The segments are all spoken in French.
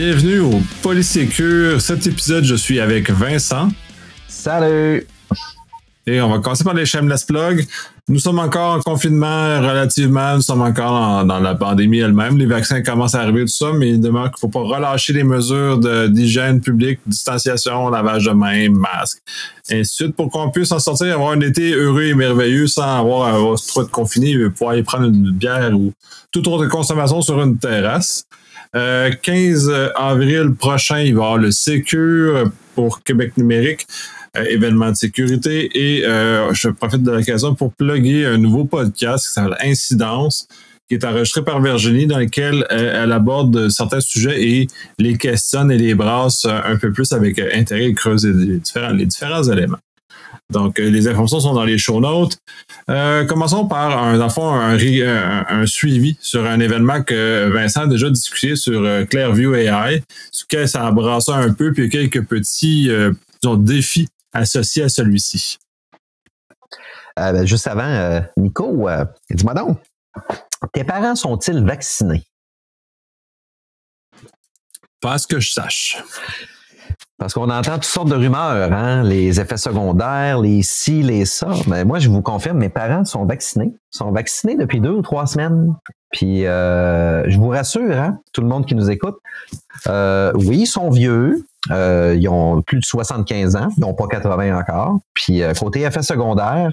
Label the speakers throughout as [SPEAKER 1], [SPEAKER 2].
[SPEAKER 1] Bienvenue au Polysécure. Cet épisode, je suis avec Vincent.
[SPEAKER 2] Salut!
[SPEAKER 1] Et on va commencer par les shameless plugs. Nous sommes encore en confinement relativement, nous sommes encore dans la pandémie elle-même. Les vaccins commencent à arriver, tout ça, mais il demeure qu'il ne faut pas relâcher les mesures d'hygiène publique, distanciation, lavage de mains, masque, et ainsi de suite, pour qu'on puisse en sortir, avoir un été heureux et merveilleux sans avoir à trop de confiné, pouvoir y prendre une bière ou toute autre consommation sur une terrasse. 15 euh, avril prochain, il va y avoir le Secure pour Québec numérique. Euh, événement de sécurité. Et euh, je profite de l'occasion pour plugger un nouveau podcast qui s'appelle Incidence, qui est enregistré par Virginie, dans lequel elle, aborde certains sujets et les questionne et les brasse un peu plus avec intérêt et différents, les différents éléments. Donc, les informations sont dans les show notes. commençons par un, un, un, suivi sur un événement que Vincent a déjà discuté sur Clairview AI, ce que ça a brassé un peu, puis quelques petits défis associé à celui-ci?
[SPEAKER 2] Euh, ben, juste avant, euh, Nico, euh, dis-moi donc, tes parents sont-ils vaccinés?
[SPEAKER 1] Pas à ce que je sache.
[SPEAKER 2] Parce qu'on entend toutes sortes de rumeurs, hein? les effets secondaires, les ci, les ça. Mais moi, je vous confirme, mes parents sont vaccinés. Sont vaccinés depuis deux ou trois semaines. Puis, je vous rassure, hein, tout le monde qui nous écoute, oui, ils sont vieux, euh, ils ont plus de 75 ans, ils n'ont pas 80 encore. Puis euh, côté effet secondaire,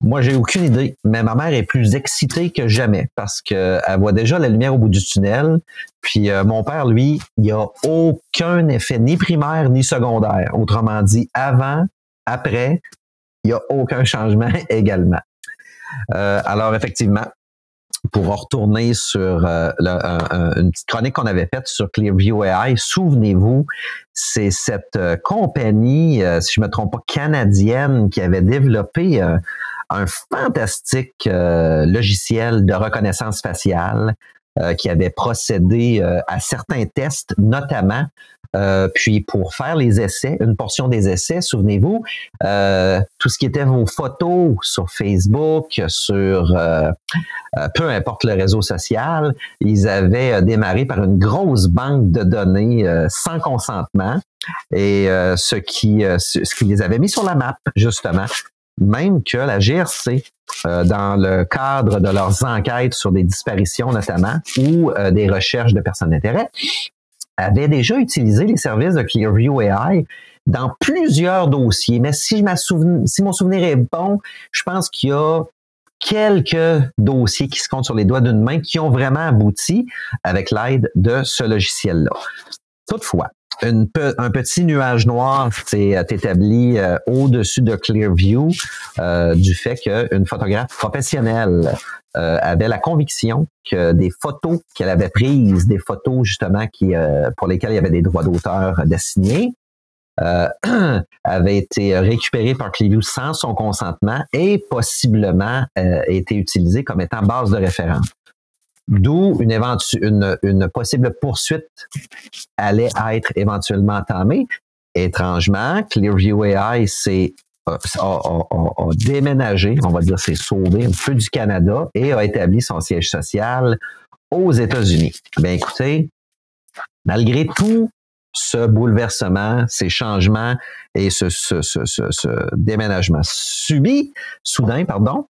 [SPEAKER 2] moi j'ai aucune idée, mais ma mère est plus excitée que jamais parce qu'elle voit déjà la lumière au bout du tunnel. Puis euh, mon père, lui, il n'y a aucun effet ni primaire ni secondaire. Autrement dit, avant, après, il n'y a aucun changement également. alors effectivement, pour retourner sur euh, une petite chronique qu'on avait faite sur Clearview AI, souvenez-vous, c'est cette euh, compagnie, euh, si je me trompe pas, canadienne qui avait développé un fantastique logiciel de reconnaissance faciale qui avait procédé à certains tests, notamment euh, puis pour faire les essais, une portion des essais, souvenez-vous, euh, tout ce qui était vos photos sur Facebook, sur euh, peu importe le réseau social, ils avaient démarré par une grosse banque de données sans consentement et ce qui ce qui les avait mis sur la map justement. Même que la GRC, dans le cadre de leurs enquêtes sur des disparitions notamment ou des recherches de personnes d'intérêt, avait déjà utilisé les services de Clearview AI dans plusieurs dossiers. Mais si, si mon souvenir est bon, je pense qu'il y a quelques dossiers qui se comptent sur les doigts d'une main qui ont vraiment abouti avec l'aide de ce logiciel-là. Toutefois, un petit nuage noir s'est établi euh, au-dessus de Clearview euh, du fait qu'une photographe professionnelle euh, avait la conviction que des photos qu'elle avait prises, des photos justement qui euh, pour lesquelles il y avait des droits d'auteur d'assignés, euh, avaient été récupérées par Clearview sans son consentement et possiblement euh, été utilisées comme étant base de référence. D'où une, une, une possible poursuite allait être éventuellement entamée. Étrangement, Clearview AI s'est a, déménagé, on va dire c'est sauvé un peu du Canada et a établi son siège social aux États-Unis. Ben écoutez, malgré tout ce bouleversement, ces changements et ce, déménagement subi, soudain, pardon,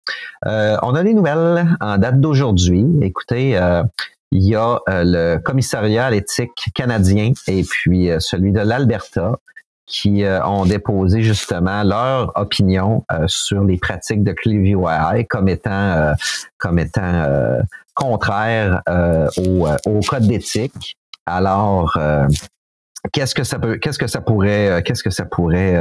[SPEAKER 2] euh, on a des nouvelles en date d'aujourd'hui. Écoutez, euh, il y a euh, le commissariat à l'éthique canadien et puis celui de l'Alberta qui ont déposé justement leur opinion sur les pratiques de Clearview AI comme étant comme étant contraires au, code d'éthique. Alors, qu'est-ce que ça peut, qu'est-ce que ça pourrait, qu'est-ce que ça pourrait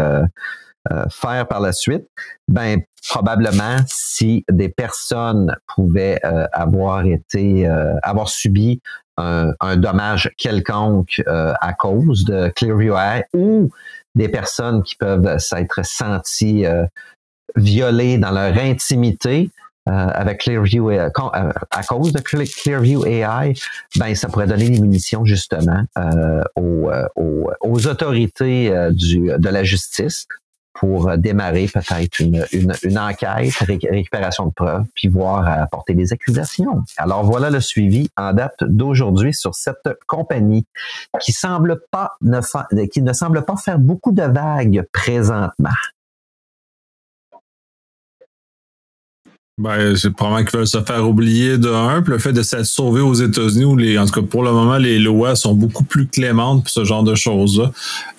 [SPEAKER 2] faire par la suite? Ben probablement si des personnes pouvaient avoir été, avoir subi un, un dommage quelconque à cause de Clearview AI ou des personnes qui peuvent s'être senties euh, violées dans leur intimité euh, avec Clearview euh, à cause de Clearview AI, ben ça pourrait donner des munitions justement aux, aux, autorités du, de la justice pour démarrer peut-être une, une, une, enquête, récupération de preuves, puis voir apporter des accusations. Alors voilà le suivi en date d'aujourd'hui sur cette compagnie qui semble pas ne qui ne semble pas faire beaucoup de vagues présentement.
[SPEAKER 1] Ben, c'est probablement qu'ils veulent se faire oublier de un, puis le fait de s'être sauvé aux États-Unis, où les, en tout cas pour le moment, les lois sont beaucoup plus clémentes pour ce genre de choses-là.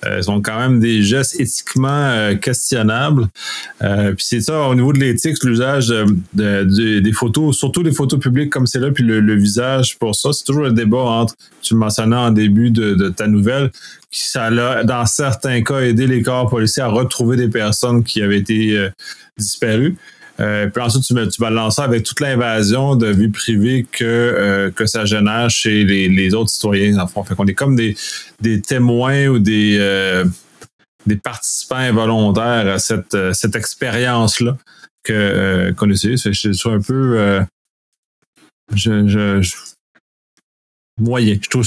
[SPEAKER 1] Euh, ils ont quand même des gestes éthiquement euh, questionnables. Euh, puis c'est ça, au niveau de l'éthique, l'usage de, des photos, surtout des photos publiques comme c'est là, puis le, visage pour ça, c'est toujours le débat entre, tu le mentionnais en début de, de ta nouvelle, qui ça a, dans certains cas, aidé les corps policiers à retrouver des personnes qui avaient été disparues. Euh, puis ensuite, tu, vas lancer avec toute l'invasion de vie privée que, euh, que ça génère chez les, autres citoyens, en. Fait qu'on est comme des, témoins ou des, euh, des participants involontaires à cette, expérience-là qu'on utilise. Fait je suis un peu. je, moyen. Je trouve,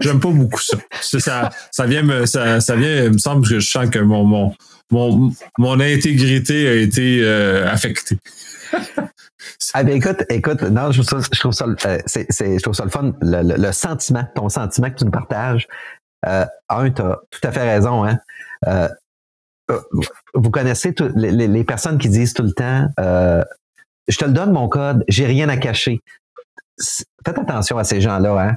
[SPEAKER 1] j'aime pas beaucoup ça. Ça, ça vient me, ça, ça vient, il me semble que je sens que mon, mon, mon, mon intégrité a été euh, affectée.
[SPEAKER 2] ah ben écoute, écoute, non, je trouve ça, je trouve ça, euh, le fun, le, le, sentiment, ton sentiment que tu nous partages. Euh, un, tu as tout à fait raison, hein. Vous connaissez les, les, personnes qui disent tout le temps Je te le donne mon code, j'ai rien à cacher. Faites attention à ces gens-là, hein.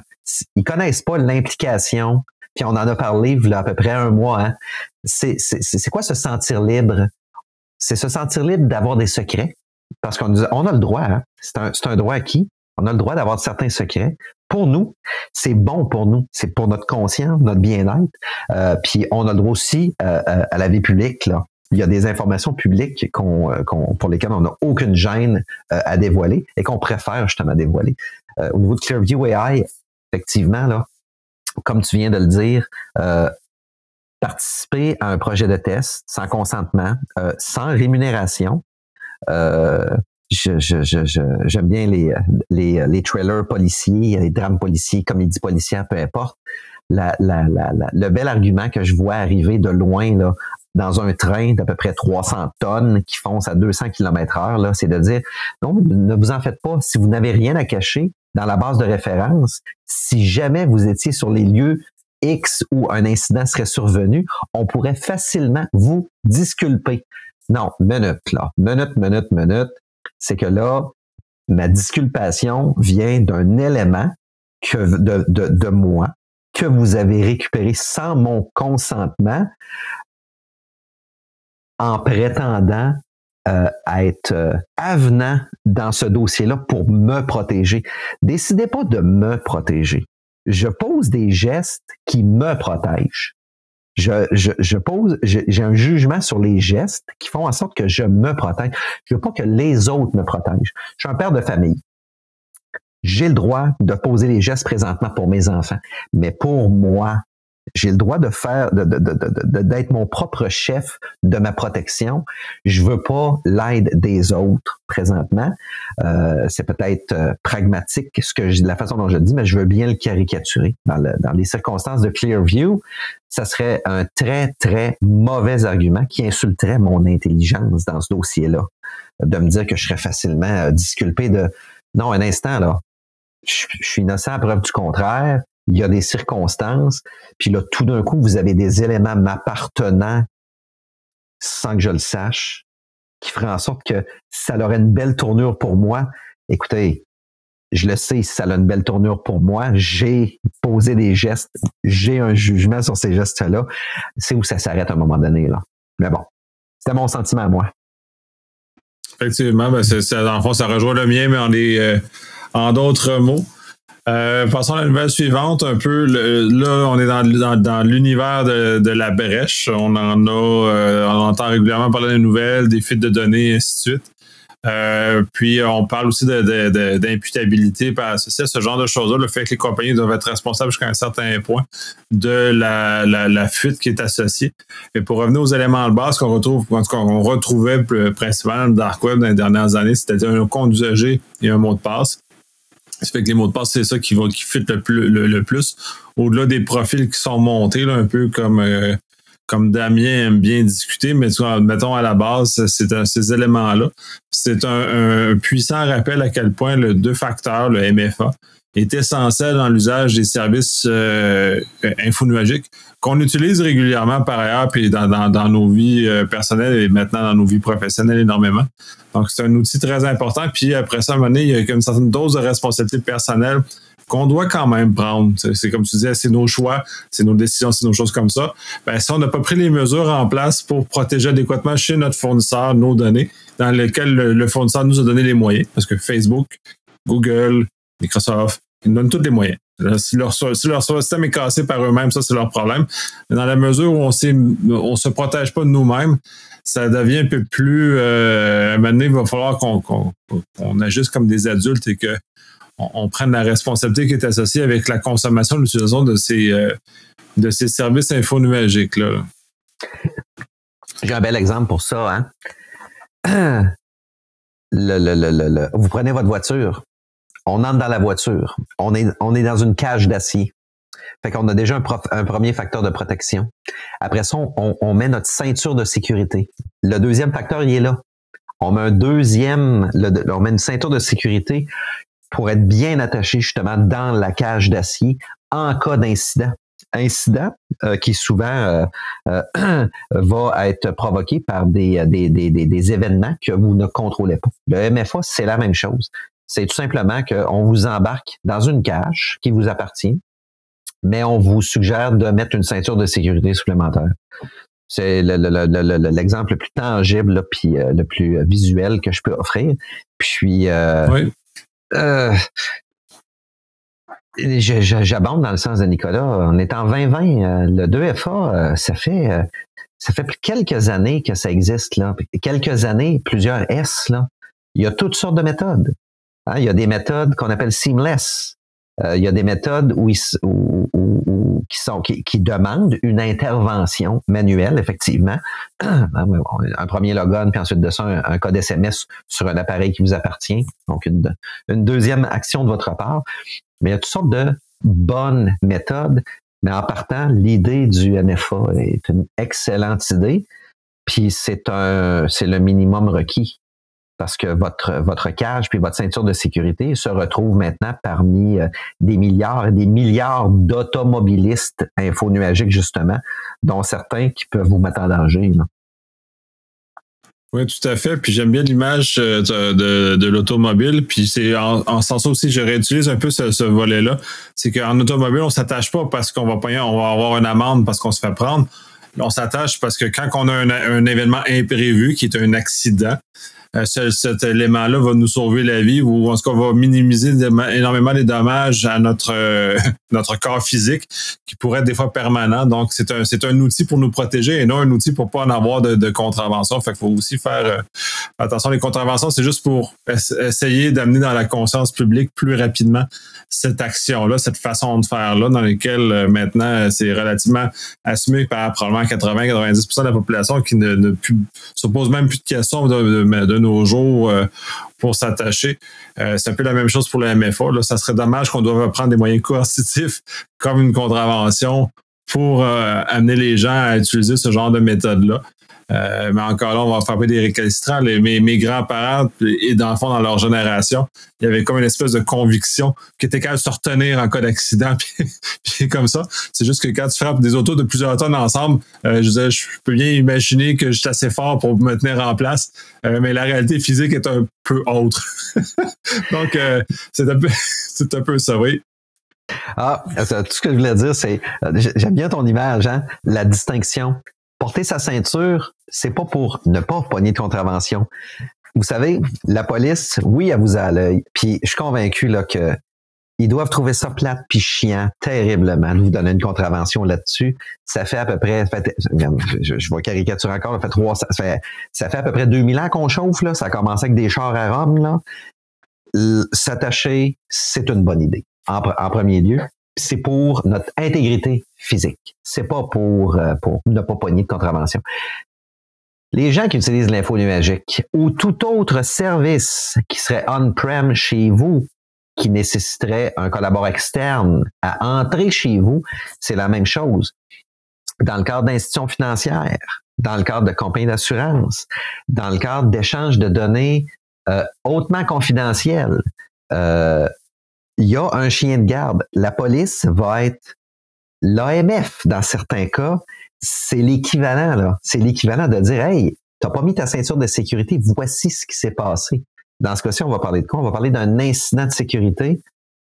[SPEAKER 2] Ils connaissent pas l'implication puis on en a parlé il y a à peu près un mois. Hein. C'est, quoi se sentir libre? C'est se sentir libre d'avoir des secrets. Parce qu'on on a le droit, hein. c'est, un, un droit acquis. On a le droit d'avoir certains secrets. Pour nous, c'est bon pour nous. C'est pour notre conscience, notre bien-être. Euh, puis on a le droit aussi euh, euh, à la vie publique. Là. Il y a des informations publiques qu'on, pour lesquelles on n'a aucune gêne à dévoiler et qu'on préfère justement dévoiler. au niveau de Clearview AI, effectivement, là, comme tu viens de le dire, euh, participer à un projet de test sans consentement, euh, sans rémunération. Euh, j'aime bien les, les, les trailers policiers, les drames policiers, comédies policières, peu importe. La, la, la, le bel argument que je vois arriver de loin là, dans un train d'à peu près 300 tonnes qui fonce à 200 km heure, c'est de dire, non, ne vous en faites pas. Si vous n'avez rien à cacher, dans la base de référence, si jamais vous étiez sur les lieux X où un incident serait survenu, on pourrait facilement vous disculper. Non, minute, là. Minute, minute, minute. C'est que là, ma disculpation vient d'un élément que de, de, de moi que vous avez récupéré sans mon consentement en prétendant euh, être euh, avenant dans ce dossier-là pour me protéger. Décidez pas de me protéger. Je pose des gestes qui me protègent. Je pose, j'ai un jugement sur les gestes qui font en sorte que je me protège. Je veux pas que les autres me protègent. Je suis un père de famille. J'ai le droit de poser les gestes présentement pour mes enfants. Mais pour moi, j'ai le droit de faire, d'être de, de, mon propre chef de ma protection. Je veux pas l'aide des autres présentement. Euh, c'est peut-être euh, pragmatique ce que je, la façon dont je le dis, mais je veux bien le caricaturer. Dans, le, dans les circonstances de Clearview, ça serait un très, très mauvais argument qui insulterait mon intelligence dans ce dossier-là. De me dire que je serais facilement euh, disculpé de... Non, un instant, là. Je, je suis innocent à preuve du contraire il y a des circonstances, puis là, tout d'un coup, vous avez des éléments m'appartenant sans que je le sache, qui feraient en sorte que ça aurait une belle tournure pour moi. Écoutez, je le sais, ça a une belle tournure pour moi, j'ai posé des gestes, j'ai un jugement sur ces gestes-là. C'est où ça s'arrête à un moment donné, là. Mais bon, c'était mon sentiment à moi.
[SPEAKER 1] Effectivement, ben c'est, en fond, ça rejoint le mien, mais en, euh, en d'autres mots. Euh, passons à la nouvelle suivante, un peu. là, on est dans, dans, l'univers de, de, la brèche. On en a, euh, on entend régulièrement parler des nouvelles, des fuites de données, et ainsi de suite. Euh, puis on parle aussi d'imputabilité par associé à ce genre de choses-là, le fait que les compagnies doivent être responsables jusqu'à un certain point de la, la, fuite qui est associée. Et pour revenir aux éléments de base qu'on retrouve, qu'on retrouvait principalement dans le dark web dans les dernières années, c'était un compte d'usager et un mot de passe. Ça fait que les mots de passe, c'est ça qui va qui fit le plus. Le, plus. Au-delà des profils qui sont montés, là, un peu comme euh, comme Damien aime bien discuter, mais mettons à la base, c'est ces éléments-là. C'est un, puissant rappel à quel point le deux facteurs, le MFA, est essentiel dans l'usage des services euh, infonuagiques qu'on utilise régulièrement par ailleurs, puis dans, dans, nos vies euh, personnelles et maintenant dans nos vies professionnelles énormément. Donc, c'est un outil très important. Puis après ça, à un moment donné, il y a une certaine dose de responsabilité personnelle qu'on doit quand même prendre. C'est comme tu disais, c'est nos choix, c'est nos décisions, c'est nos choses comme ça. Ben, si on n'a pas pris les mesures en place pour protéger adéquatement chez notre fournisseur nos données, dans lesquelles le, fournisseur nous a donné les moyens, parce que Facebook, Google, Microsoft, ils nous donnent tous les moyens. Si leur, système est cassé par eux-mêmes, ça, c'est leur problème. Mais dans la mesure où on ne se protège pas de nous-mêmes, ça devient un peu plus. Euh, à il va falloir qu'on agisse comme des adultes et que on, prenne la responsabilité qui est associée avec la consommation, l'utilisation de ces, euh, de ces services infonuagiques.
[SPEAKER 2] J'ai un bel exemple pour ça. Hein? Le, vous prenez votre voiture, on entre dans la voiture, on est, dans une cage d'acier. Fait qu'on a déjà un, premier facteur de protection. Après ça, on, met notre ceinture de sécurité. Le deuxième facteur, il est là. On met un deuxième, on met une ceinture de sécurité pour être bien attaché justement dans la cage d'acier en cas d'incident. Incident euh, qui souvent euh, euh, va être provoqué par des, des, événements que vous ne contrôlez pas. Le MFA, c'est la même chose. C'est tout simplement qu'on vous embarque dans une cage qui vous appartient, mais on vous suggère de mettre une ceinture de sécurité supplémentaire. C'est l'exemple le, plus tangible puis le plus visuel que je peux offrir. Puis oui. Euh, j'abonde dans le sens de Nicolas. On est en 2020. Euh, le 2FA, euh, ça fait ça fait quelques années que ça existe là. Quelques années, plusieurs S là. Il y a toutes sortes de méthodes. Hein. Il y a des méthodes qu'on appelle seamless. il y a des méthodes où, où, qui sont qui, qui, demandent une intervention manuelle, effectivement. un premier logon, puis ensuite de ça, un, code SMS sur un appareil qui vous appartient. Donc, une, une deuxième action de votre part. Mais il y a toutes sortes de bonnes méthodes. Mais en partant, l'idée du MFA est une excellente idée. Puis c'est un, c'est le minimum requis parce que votre, votre cage puis votre ceinture de sécurité se retrouve maintenant parmi euh, des milliards et des milliards d'automobilistes infonuagiques, justement, dont certains qui peuvent vous mettre en danger.
[SPEAKER 1] Oui, tout à fait. Puis j'aime bien l'image euh, de, l'automobile. Puis c'est en, ce sens aussi, je réutilise un peu ce, volet-là. C'est qu'en automobile, on s'attache pas parce qu'on va on va avoir une amende parce qu'on se fait prendre. On s'attache parce que quand on a un événement imprévu qui est un accident, euh, cet élément-là va nous sauver la vie ou en ce qu'on va minimiser énormément les dommages à notre euh, notre corps physique qui pourrait être des fois permanent. Donc, c'est un, c'est un outil pour nous protéger et non un outil pour pas en avoir de, contravention. Fait qu'il faut aussi faire euh, attention. Les contraventions, c'est juste pour essayer d'amener dans la conscience publique plus rapidement cette action-là, cette façon de faire-là, dans lesquelles maintenant c'est relativement assumé par probablement 80-90% de la population qui ne, ne se pose même plus de questions de nos jours euh, pour s'attacher. Euh, c'est un peu la même chose pour le MFA. Là. Ça serait dommage qu'on doive prendre des moyens coercitifs comme une contravention pour euh, amener les gens à utiliser ce genre de méthode-là. Euh, mais encore là, on va frapper des récalcitrants. mes, mes grands-parents, et dans le fond, dans leur génération, il y avait comme une espèce de conviction qui était capable de se retenir en cas d'accident, puis, comme ça. C'est juste que quand tu frappes des autos de plusieurs tonnes ensemble, euh, je, je peux bien imaginer que je suis assez fort pour me tenir en place, euh, mais la réalité physique est un peu autre. Donc, c'est un, un peu ça, oui.
[SPEAKER 2] Ah, tout ce que je voulais dire, c'est, j'aime bien ton image, hein? la distinction porter sa ceinture, c'est pas pour ne pas pogner de contravention. Vous savez, la police, oui, elle vous a à l'œil. Puis je suis convaincu là, que ils doivent trouver ça plate puis chiant terriblement de vous donner une contravention là-dessus. Ça fait à peu près, je, vois caricature encore, ça fait trois, ça fait, ça fait à peu près 2000 ans qu'on chauffe là. Ça a commencé avec des chars à Rome là. S'attacher, c'est une bonne idée. En, premier lieu, c'est pour notre intégrité physique. C'est pas pour, euh, pour ne pas pogner de contravention. Les gens qui utilisent l'info nuagique ou tout autre service qui serait on-prem chez vous, qui nécessiterait un collaborateur externe à entrer chez vous, c'est la même chose. dans le cadre d'institutions financières, dans le cadre de compagnies d'assurance, dans le cadre d'échanges de données euh, hautement confidentielles. Euh, il y a un chien de garde. La police va être l'AMF dans certains cas. C'est l'équivalent, là. C'est l'équivalent de dire, hey, t'as pas mis ta ceinture de sécurité, voici ce qui s'est passé. Dans ce cas-ci, on va parler de quoi? On va parler d'un incident de sécurité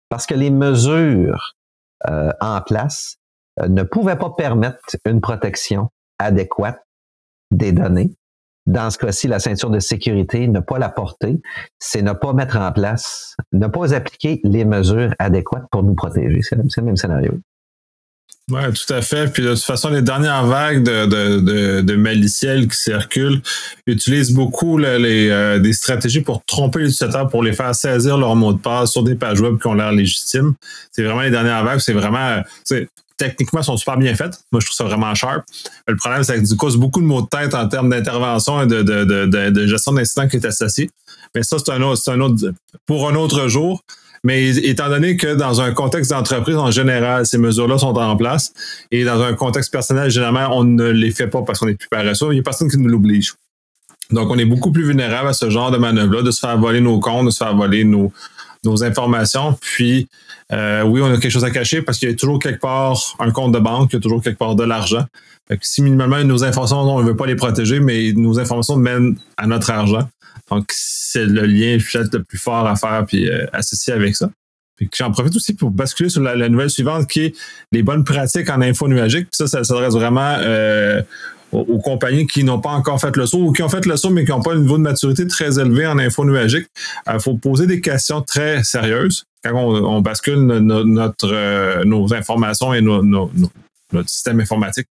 [SPEAKER 2] parce que les mesures euh, en place euh, ne pouvaient pas permettre une protection adéquate des données. Dans ce cas-ci, la ceinture de sécurité, ne pas la porter, c'est ne pas mettre en place, ne pas appliquer les mesures adéquates pour nous protéger. C'est le même scénario.
[SPEAKER 1] Oui, tout à fait. Puis de toute façon, les dernières vagues de, de, de, maliciels qui circulent utilisent beaucoup les, euh, des stratégies pour tromper les utilisateurs, pour les faire saisir leur mot de passe sur des pages web qui ont l'air légitimes. C'est vraiment les dernières vagues. C'est vraiment, techniquement, sont super bien faites. Moi, je trouve ça vraiment sharp. Le problème, c'est que du coup, beaucoup de mots de tête en termes d'intervention et de, gestion d'incidents qui est associé. Mais ça, c'est un autre, un autre, pour un autre jour. Mais étant donné que dans un contexte d'entreprise en général, ces mesures-là sont en place et dans un contexte personnel, généralement, on ne les fait pas parce qu'on est plus paresseux, il n'y a personne qui nous l'oblige. Donc, on est beaucoup plus vulnérable à ce genre de manœuvre-là, de se faire voler nos comptes, de se faire voler nos, nos informations. Puis, euh, oui, on a quelque chose à cacher parce qu'il y a toujours quelque part un compte de banque, il y a toujours quelque part de l'argent. si minimalement nos informations, on ne veut pas les protéger, mais nos informations mènent à notre argent. Donc, c'est le lien peut-être le plus fort à faire puis euh, associé avec ça. J'en profite aussi pour basculer sur la, nouvelle suivante qui est les bonnes pratiques en info nuagique. Puis ça, ça s'adresse vraiment euh, aux, compagnies qui n'ont pas encore fait le saut ou qui ont fait le saut mais qui n'ont pas un niveau de maturité très élevé en info nuagique. Il faut poser des questions très sérieuses quand on, bascule notre, nos informations et notre système informatique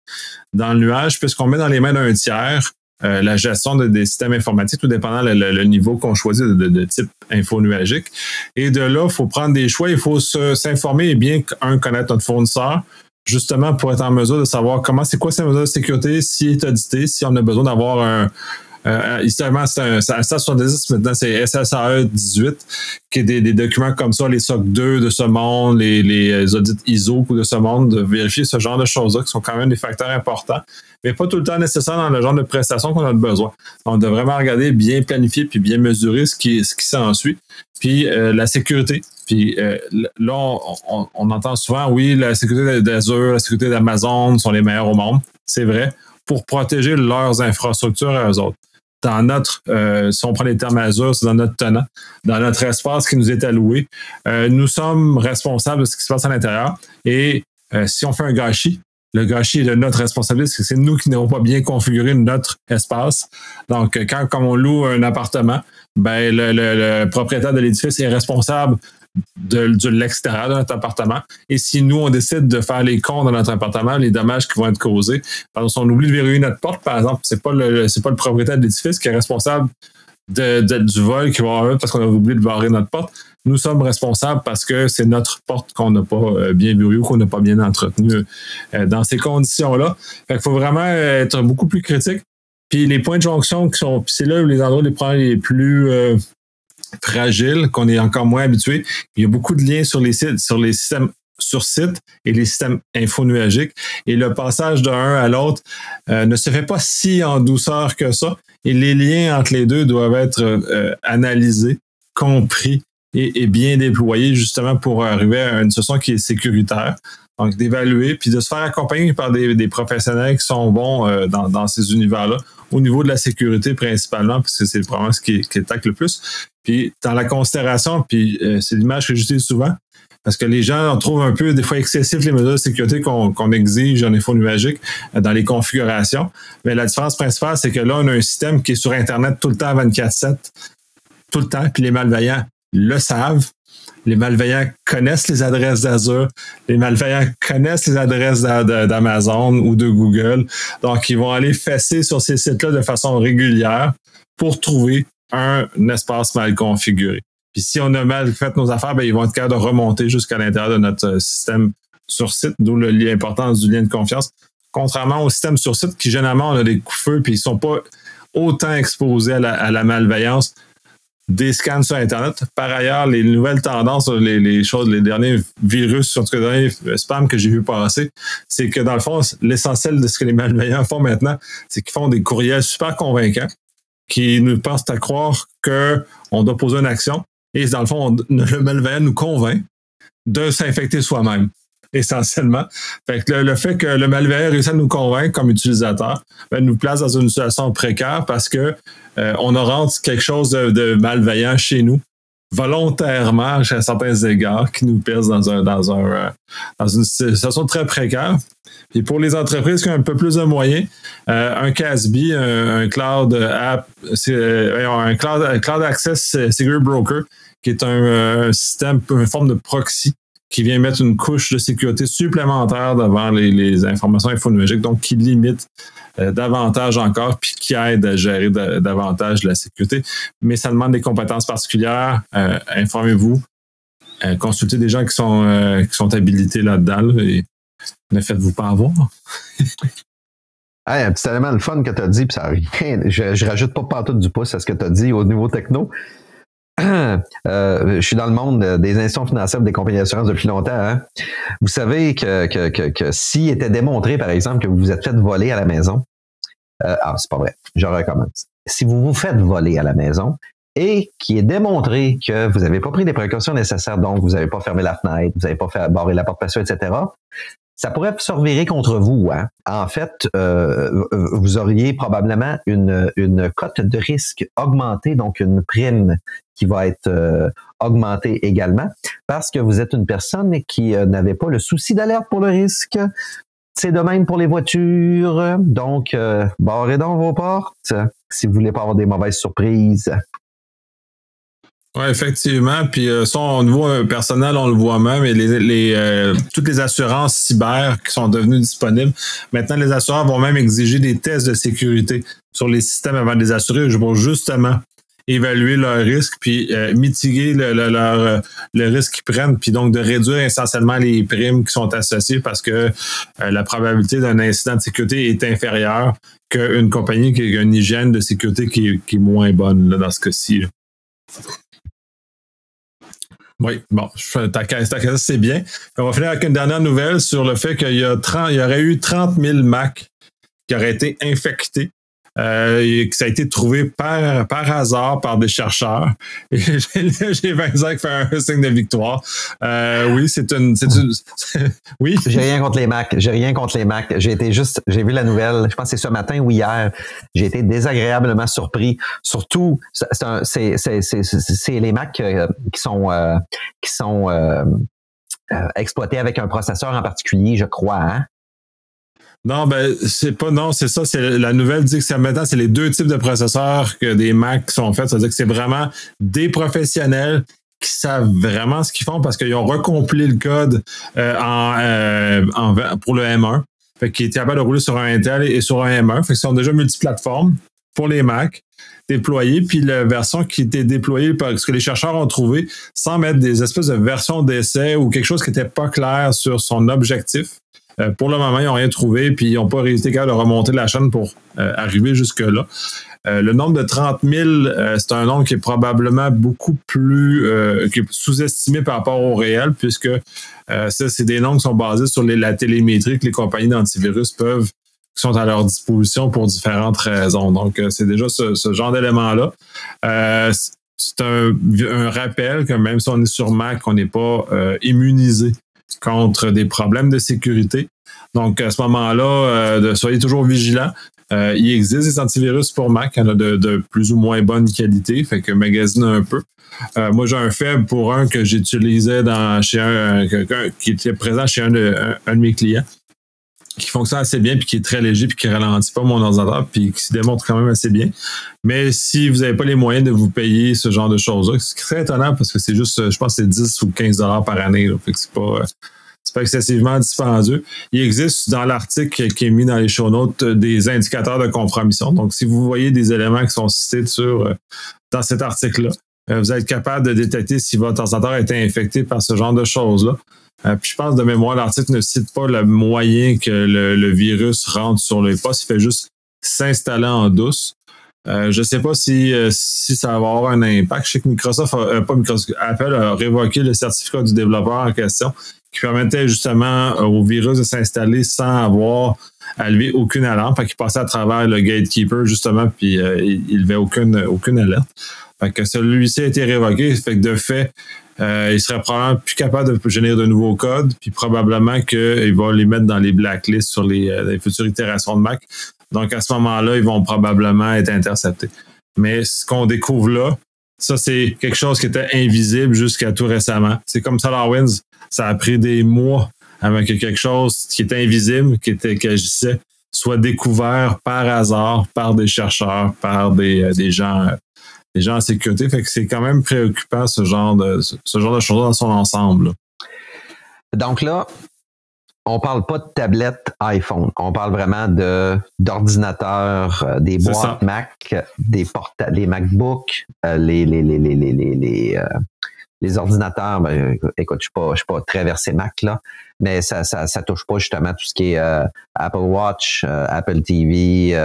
[SPEAKER 1] dans le nuage, puisqu'on met dans les mains d'un tiers euh, la gestion des systèmes informatiques, tout dépendant le, niveau qu'on choisit de, type info nuagique. Et de là, il faut prendre des choix, il faut s'informer et bien, un, connaître notre fournisseur, justement pour être en mesure de savoir comment c'est quoi ces mesures de sécurité, s'il est audité, si on a besoin d'avoir un, euh, historiquement, c'est un, ça, maintenant c'est SSAE 18, qui est des, documents comme ça, les SOC 2 de ce monde, les, les audits ISO de ce monde, de vérifier ce genre de choses-là qui sont quand même des facteurs importants, mais pas tout le temps nécessaire dans le genre de prestations qu'on a besoin. On doit vraiment regarder, bien planifier puis bien mesurer ce qui, ce qui s'ensuit. Puis euh, la sécurité. Puis euh, là, on, on, entend souvent, oui, la sécurité d'Azure, la sécurité d'Amazon sont les meilleurs au monde. C'est vrai pour protéger leurs infrastructures à eux autres dans notre, euh, si on prend les termes Azure, c'est dans notre tenant, dans notre espace qui nous est alloué. Euh, nous sommes responsables de ce qui se passe à l'intérieur. Et euh, si on fait un gâchis, le gâchis est de notre responsabilité, c'est nous qui n'avons pas bien configuré notre espace. Donc, quand on loue un appartement, ben le propriétaire de l'édifice est responsable de, l'extérieur de notre appartement. Et si nous, on décide de faire les comptes dans notre appartement, les dommages qui vont être causés, parce qu'on oublie de verrouiller notre porte, par exemple, c'est pas le, pas le propriétaire de l'édifice qui est responsable de, du vol qui va avoir parce qu'on a oublié de barrer notre porte. Nous sommes responsables parce que c'est notre porte qu'on n'a pas euh, bien verrouillée ou qu'on n'a pas bien entretenue euh, dans ces conditions-là. Il faut vraiment être beaucoup plus critique. Puis les points de jonction qui sont, c'est là où les endroits les les plus euh, fragile, qu'on est encore moins habitué. Il y a beaucoup de liens sur les sites, sur les systèmes sur site et les systèmes infonuagiques. Et le passage d'un à l'autre euh, ne se fait pas si en douceur que ça. Et les liens entre les deux doivent être euh, analysés, compris et, bien déployés justement pour arriver à une solution qui est sécuritaire. Donc, d'évaluer, puis de se faire accompagner par des, professionnels qui sont bons euh, dans, dans, ces univers-là, au niveau de la sécurité principalement, parce que c'est vraiment ce qui, qui attaque le plus. Puis dans la considération, puis euh, c'est l'image que j'utilise souvent, parce que les gens trouvent un peu des fois excessif les mesures de sécurité qu'on exige en info nuagique euh, dans les configurations. Mais la différence principale, c'est que là, on a un système qui est sur Internet tout le temps 24-7, tout le temps, puis les malveillants le savent. Les malveillants connaissent les adresses d'Azure, les malveillants connaissent les adresses d'Amazon ou de Google. Donc, ils vont aller fesser sur ces sites-là de façon régulière pour trouver un espace mal configuré. Puis si on a mal fait nos affaires, ben, ils vont être capables de remonter jusqu'à l'intérieur de notre euh, système sur site, d'où l'importance du lien de confiance. Contrairement au système sur site qui généralement on a des coups feu puis ils sont pas autant exposés à la, malveillance des scans sur Internet. Par ailleurs, les nouvelles tendances, les, choses, les derniers virus, en tout cas les derniers spams que j'ai vu passer, c'est que dans le fond, l'essentiel de ce que les malveillants font maintenant, c'est qu'ils font des courriels super convaincants qui nous pensent à croire qu'on doit poser une action. Et dans le fond, le malveillant nous convainc de s'infecter soi-même essentiellement. Le, fait que le malveillant réussit à nous convaincre comme utilisateur ben, nous place dans une situation précaire parce que euh, on rentre quelque chose de, malveillant chez nous volontairement à certains égards qui nous pèse dans un dans un euh, une situation très précaire. Puis pour les entreprises qui ont un peu plus de moyens, euh, un CASB, un, cloud app, un cloud, access secure broker, qui est un système, une forme de proxy qui vient mettre une couche de sécurité supplémentaire devant les, informations infonuagiques, donc qui limite euh, davantage encore, puis qui aide à gérer davantage la sécurité. Mais ça demande des compétences particulières. Euh, informez-vous, euh, consultez des gens qui sont, qui sont habilités là-dedans et ne faites-vous pas avoir.
[SPEAKER 2] Hey, c'est tellement le fun que tu as dit, puis ça rien. Je, je rajoute pas partout du pouce à ce que tu as dit au niveau techno. Euh, je suis dans le monde des institutions financières des compagnies d'assurance depuis longtemps. Hein. Vous savez que, que, que, s'il était démontré, par exemple, que vous vous êtes fait voler à la maison, euh, ah, c'est pas vrai, je recommence. Si vous vous faites voler à la maison et qu'il est démontré que vous n'avez pas pris les précautions nécessaires, donc vous n'avez pas fermé la fenêtre, vous n'avez pas fait barrer la porte passion, etc., ça pourrait se revirer contre vous. Hein. En fait, euh, vous auriez probablement une, une cote de risque augmentée, donc une prime qui va être euh, augmentée également, parce que vous êtes une personne qui euh, n'avait pas le souci d'alerte pour le risque. C'est de même pour les voitures. Donc, barrez dans vos portes si vous voulez pas avoir des mauvaises surprises.
[SPEAKER 1] Oui, effectivement. Puis euh, ça, au niveau euh, personnel, on le voit même. Et les, les euh, toutes les assurances cyber qui sont devenues disponibles, maintenant, les assureurs vont même exiger des tests de sécurité sur les systèmes avant de les assurer pour justement évaluer leur risque puis mitiguer le, le, leur, le risque qu'ils prennent, puis donc de réduire essentiellement les primes qui sont associées parce que la probabilité d'un incident de sécurité est inférieure qu'une compagnie qui a une hygiène de sécurité qui est, qui est moins bonne là, dans ce cas-ci. Oui, bon, ta c'est bien. On va finir avec une dernière nouvelle sur le fait qu'il y, a 30, il y aurait eu 30 000 Mac qui auraient été infectés euh, ça a été trouvé par, par hasard par des chercheurs. J'ai qui fait un signe de victoire. Euh, oui, c'est une, oui.
[SPEAKER 2] J'ai rien contre les Macs. J'ai rien contre les Macs. J'ai été juste, j'ai vu la nouvelle. Je pense que c'est ce matin ou hier. J'ai été désagréablement surpris. Surtout, c'est, les Macs euh, qui sont, qui sont exploités avec un processeur en particulier, je crois. Hein?
[SPEAKER 1] Non, ben, c'est pas, non, c'est ça, c'est la nouvelle dit que c'est maintenant, c'est les deux types de processeurs que des Macs sont faits. C'est-à-dire que c'est vraiment des professionnels qui savent vraiment ce qu'ils font parce qu'ils ont recompilé le code euh, euh, pour le M1. Fait qu'ils étaient capables de rouler sur un Intel et sur un M1. Fait qu'ils sont déjà multiplateformes pour les Macs déployés, puis la version qui était déployée par ce que les chercheurs ont trouvé sans mettre des espèces de versions d'essai ou quelque chose qui n'était pas clair sur son objectif. Euh, pour le moment, ils n'ont rien trouvé, puis ils n'ont pas réussi à remonter la chaîne pour euh, arriver jusque-là. Euh, le nombre de 30 000, c'est un nombre qui est probablement beaucoup plus qui est sous-estimé par rapport au réel, puisque ça, c'est des nombres qui sont basés sur la télémétrie que les compagnies d'antivirus peuvent qui sont à leur disposition pour différentes raisons. Donc, c'est déjà ce, genre d'élément-là. c'est un, un, rappel que même si on est sur Mac, on n'est pas immunisé contre des problèmes de sécurité. Donc, à ce moment-là, euh, soyez toujours vigilants. Euh, il existe des antivirus pour Mac, il y en a de, plus ou moins bonne qualité, fait que magasine un peu. Euh, moi, j'ai un faible pour un que j'utilisais dans chez un, qui était présent chez un de, un de mes clients qui fonctionne assez bien, puis qui est très léger, puis qui ralentit pas mon ordinateur, puis qui se démontre quand même assez bien. Mais si vous n'avez pas les moyens de vous payer ce genre de choses-là, c'est très étonnant parce que c'est juste, je pense c'est 10 ou 15 dollars par année. Là, fait que c'est pas, c'est pas excessivement dispendieux. Il existe dans l'article qui est mis dans les show notes des indicateurs de compromission. Donc, si vous voyez des éléments qui sont cités sur, dans cet article-là, euh, vous êtes capable de détecter si votre ordinateur a été infecté par ce genre de choses-là. Euh, puis je pense de mémoire, l'article ne cite pas le moyen que le, virus rentre sur les postes. Il fait juste s'installer en douce. Euh, je ne sais pas si, si ça va avoir un impact. Je sais que Microsoft, pas Microsoft, Apple a révoqué le certificat du développeur en question qui permettait justement au virus de s'installer sans avoir à lever aucune alarme. Fait qu'il passait à travers le gatekeeper, justement, puis il ne levait aucune, aucune alerte. Fait que celui-ci a été révoqué. Fait que de fait, euh, il serait probablement plus capable de générer de nouveaux codes, puis probablement qu'il va les mettre dans les blacklists sur les, euh, les, futures itérations de Mac. Donc à ce moment-là, ils vont probablement être interceptés. Mais ce qu'on découvre là, ça c'est quelque chose qui était invisible jusqu'à tout récemment. C'est comme SolarWinds, ça a pris des mois avant que quelque chose qui était invisible, qui était qui agissait, soit découvert par hasard par des chercheurs, par des, euh, des gens les gens en sécurité. Fait que c'est quand même préoccupant ce genre de ce genre de choses dans son ensemble.
[SPEAKER 2] Donc là, on parle pas de tablette iPhone. On parle vraiment de d'ordinateurs, euh, des boîtes Mac, des portables, les MacBooks, euh, les, les, les, les, les, euh, les ordinateurs. Ben, écoute, je suis pas, je suis pas très versé Mac là, mais ça, ça, ça touche pas justement tout ce qui est Apple Watch, Apple TV,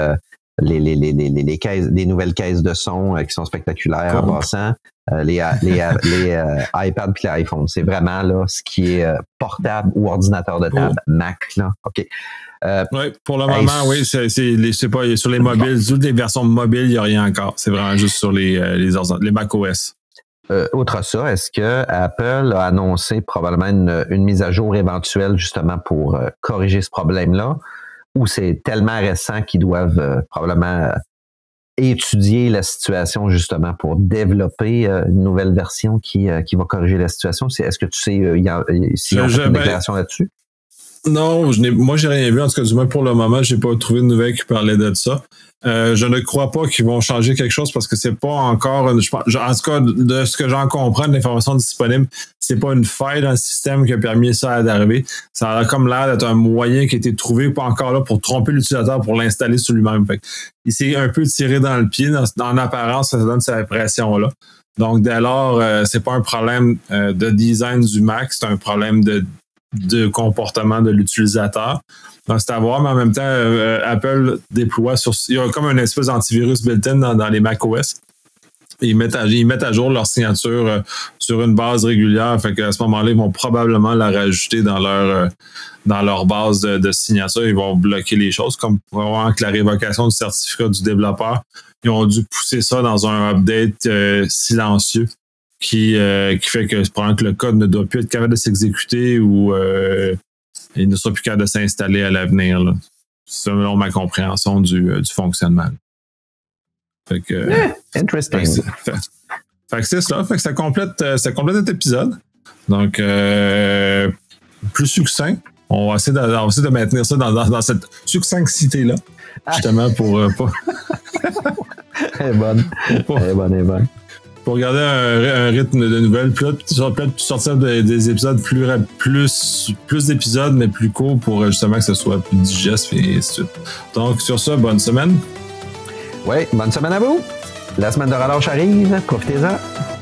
[SPEAKER 2] les, les, les, les, caisses, des nouvelles caisses de son euh, qui sont spectaculaires en passant, euh, les, les, les euh, iPads puis les iPhones. C'est vraiment là ce qui est portable ou ordinateur de table, Mac. Là. OK.
[SPEAKER 1] oui, pour le moment, oui, c'est, c'est, pas sur les mobiles, toutes les versions mobiles, il n'y a rien encore. C'est vraiment juste sur les, les, les Mac OS.
[SPEAKER 2] outre ça, est-ce que Apple a annoncé probablement une, une mise à jour éventuelle justement pour corriger ce problème-là? Ou c'est tellement récent qu'ils doivent euh, probablement euh, étudier la situation justement pour développer euh, une nouvelle version qui, qui va corriger la situation? Est-ce que tu sais s'il y a, une déclaration là-dessus?
[SPEAKER 1] Non, je n'ai, moi, j'ai rien vu. En tout cas, du moins pour le moment, j'ai pas trouvé de nouvelles qui parlaient de ça. Euh, je ne crois pas qu'ils vont changer quelque chose parce que c'est pas encore, une, je, en tout cas, de ce que j'en comprends de l'information disponible, c'est pas une faille dans le système qui a permis ça d'arriver. Ça a comme l'air d'être un moyen qui a été trouvé, pas encore là, pour tromper l'utilisateur pour l'installer sur lui-même. il s'est un peu tiré dans le pied. En apparence, ça donne cette impression-là. Donc, dès lors, euh, c'est pas un problème euh, de design du Mac, c'est un problème de de comportement de l'utilisateur. C'est à voir, mais en même temps, euh, Apple déploie sur. Il y a comme un espèce d'antivirus built-in dans, les macOS. Ils mettent, à, ils mettent à jour leur signature euh, sur une base régulière. Fait qu'à ce moment-là, ils vont probablement la rajouter dans leur, euh, base de, signature. Ils vont bloquer les choses, comme avoir que la révocation du certificat du développeur. Ils ont dû pousser ça dans un update silencieux qui, euh, qui fait que probablement que le code ne doit plus être capable de s'exécuter ou euh, il ne sera plus capable de s'installer à l'avenir. Selon ma compréhension du, euh, du fonctionnement.
[SPEAKER 2] Fait que, yeah, interesting.
[SPEAKER 1] Fait, c'est ça. Fait que ça complète, ça complète cet épisode. Donc, euh, plus succinct. On va, essayer de, on va essayer de maintenir ça dans, dans, dans cette succinctité-là. Justement pour. Euh, pour...
[SPEAKER 2] elle est bonne. Elle est bonne, elle est bonne
[SPEAKER 1] pour garder un, rythme de nouvelles. Puis peut-être sortir des, épisodes plus, plus, plus d'épisodes, mais plus courts pour justement que ce soit plus digeste et ainsi de suite. Donc, sur ça, bonne semaine.
[SPEAKER 2] Oui, bonne semaine à vous. La semaine de relâche arrive. Profitez-en.